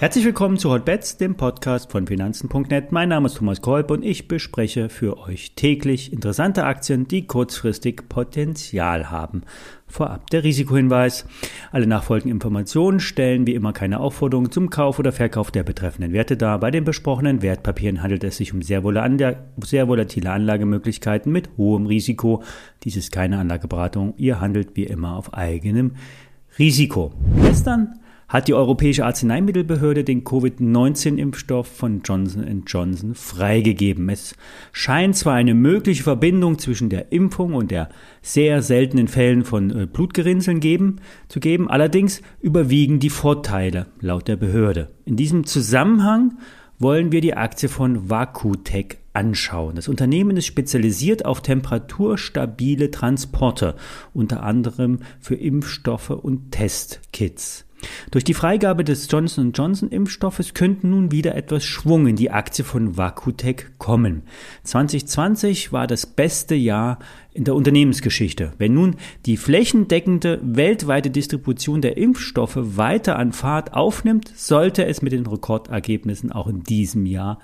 Herzlich willkommen zu Hotbets, dem Podcast von Finanzen.net. Mein Name ist Thomas Kolb und ich bespreche für euch täglich interessante Aktien, die kurzfristig Potenzial haben. Vorab der Risikohinweis. Alle nachfolgenden Informationen stellen wie immer keine Aufforderung zum Kauf oder Verkauf der betreffenden Werte dar. Bei den besprochenen Wertpapieren handelt es sich um sehr, volatile Anlagemöglichkeiten mit hohem Risiko. Dies ist keine Anlageberatung. Ihr handelt wie immer auf eigenem Risiko. Gestern hat die Europäische Arzneimittelbehörde den Covid-19-Impfstoff von Johnson Johnson freigegeben. Es scheint zwar eine mögliche Verbindung zwischen der Impfung und der sehr seltenen Fällen von äh, Blutgerinnseln geben, zu geben, allerdings überwiegen die Vorteile laut der Behörde. In diesem Zusammenhang wollen wir die Aktie von Vakutec anschauen. Das Unternehmen ist spezialisiert auf temperaturstabile Transporte, unter anderem für Impfstoffe und Testkits. Durch die Freigabe des Johnson Johnson Impfstoffes könnte nun wieder etwas Schwung in die Aktie von Vakutec kommen. 2020 war das beste Jahr in der Unternehmensgeschichte. Wenn nun die flächendeckende weltweite Distribution der Impfstoffe weiter an Fahrt aufnimmt, sollte es mit den Rekordergebnissen auch in diesem Jahr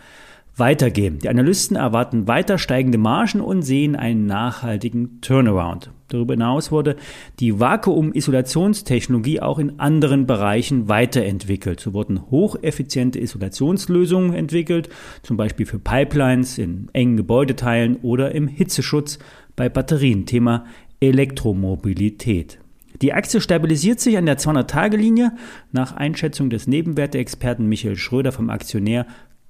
weitergehen. Die Analysten erwarten weiter steigende Margen und sehen einen nachhaltigen Turnaround. Darüber hinaus wurde die Vakuum-Isolationstechnologie auch in anderen Bereichen weiterentwickelt. So wurden hocheffiziente Isolationslösungen entwickelt, zum Beispiel für Pipelines in engen Gebäudeteilen oder im Hitzeschutz bei Batterien. Thema Elektromobilität. Die Aktie stabilisiert sich an der 200-Tage-Linie. Nach Einschätzung des Nebenwerteexperten Michael Schröder vom Aktionär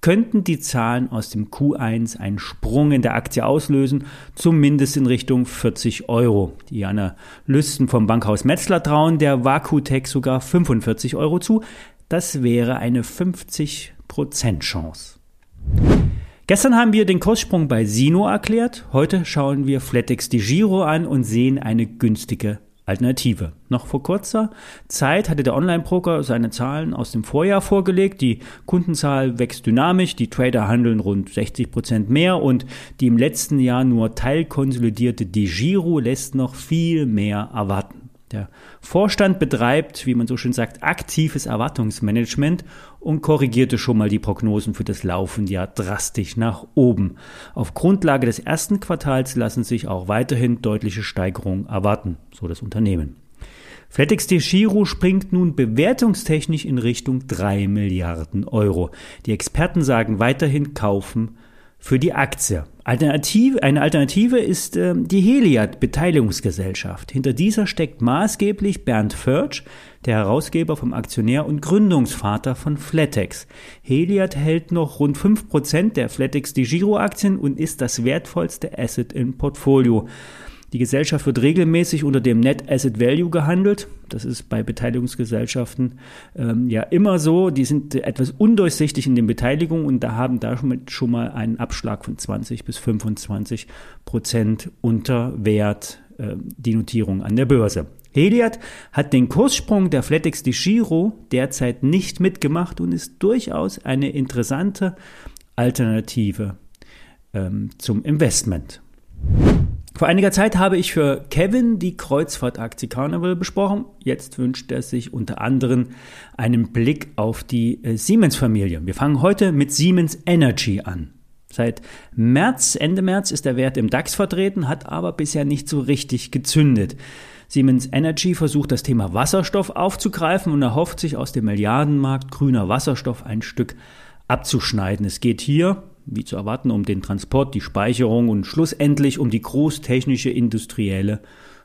könnten die Zahlen aus dem Q1 einen Sprung in der Aktie auslösen, zumindest in Richtung 40 Euro. Die Analysten vom Bankhaus Metzler trauen der Vakutech sogar 45 Euro zu. Das wäre eine 50% Chance. Gestern haben wir den Kurssprung bei Sino erklärt. Heute schauen wir Flatex die Giro an und sehen eine günstige Alternative. Noch vor kurzer Zeit hatte der Online-Broker seine Zahlen aus dem Vorjahr vorgelegt. Die Kundenzahl wächst dynamisch, die Trader handeln rund 60 Prozent mehr und die im letzten Jahr nur teilkonsolidierte DiGiro lässt noch viel mehr erwarten. Der Vorstand betreibt, wie man so schön sagt, aktives Erwartungsmanagement und korrigierte schon mal die Prognosen für das laufende Jahr drastisch nach oben. Auf Grundlage des ersten Quartals lassen sich auch weiterhin deutliche Steigerungen erwarten, so das Unternehmen. FlatEx Giro springt nun bewertungstechnisch in Richtung 3 Milliarden Euro. Die Experten sagen weiterhin kaufen für die Aktie. Alternative, eine Alternative ist äh, die Heliad Beteiligungsgesellschaft. Hinter dieser steckt maßgeblich Bernd Förtsch, der Herausgeber vom Aktionär und Gründungsvater von Flatex. Heliad hält noch rund 5% der Flatex Giro Aktien und ist das wertvollste Asset im Portfolio. Die Gesellschaft wird regelmäßig unter dem Net Asset Value gehandelt. Das ist bei Beteiligungsgesellschaften ähm, ja immer so. Die sind etwas undurchsichtig in den Beteiligungen und da haben da schon mal einen Abschlag von 20 bis 25 Prozent unter Wert äh, die Notierung an der Börse. Heliad hat den Kurssprung der Flatex de Giro derzeit nicht mitgemacht und ist durchaus eine interessante Alternative ähm, zum Investment. Vor einiger Zeit habe ich für Kevin die Kreuzfahrtaktie Carnival besprochen. Jetzt wünscht er sich unter anderem einen Blick auf die äh, Siemens-Familie. Wir fangen heute mit Siemens Energy an. Seit März, Ende März ist der Wert im DAX vertreten, hat aber bisher nicht so richtig gezündet. Siemens Energy versucht das Thema Wasserstoff aufzugreifen und erhofft sich aus dem Milliardenmarkt grüner Wasserstoff ein Stück abzuschneiden. Es geht hier wie zu erwarten, um den Transport, die Speicherung und schlussendlich um die großtechnische industrielle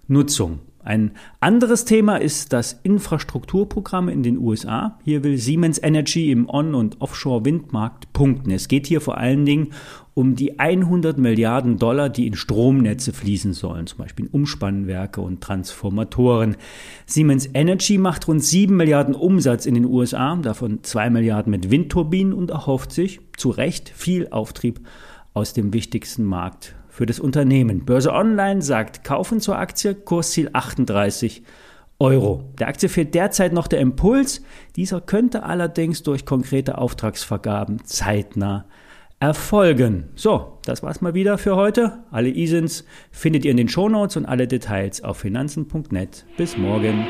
Nutzung. Ein anderes Thema ist das Infrastrukturprogramm in den USA. Hier will Siemens Energy im On- und Offshore-Windmarkt punkten. Es geht hier vor allen Dingen um die 100 Milliarden Dollar, die in Stromnetze fließen sollen, zum Beispiel in Umspannwerke und Transformatoren. Siemens Energy macht rund 7 Milliarden Umsatz in den USA, davon 2 Milliarden mit Windturbinen und erhofft sich zu Recht viel Auftrieb aus dem wichtigsten Markt für das Unternehmen. Börse Online sagt Kaufen zur Aktie, Kursziel 38 Euro. Der Aktie fehlt derzeit noch der Impuls. Dieser könnte allerdings durch konkrete Auftragsvergaben zeitnah erfolgen. So, das war's mal wieder für heute. Alle ISINs findet ihr in den Shownotes und alle Details auf finanzen.net. Bis morgen.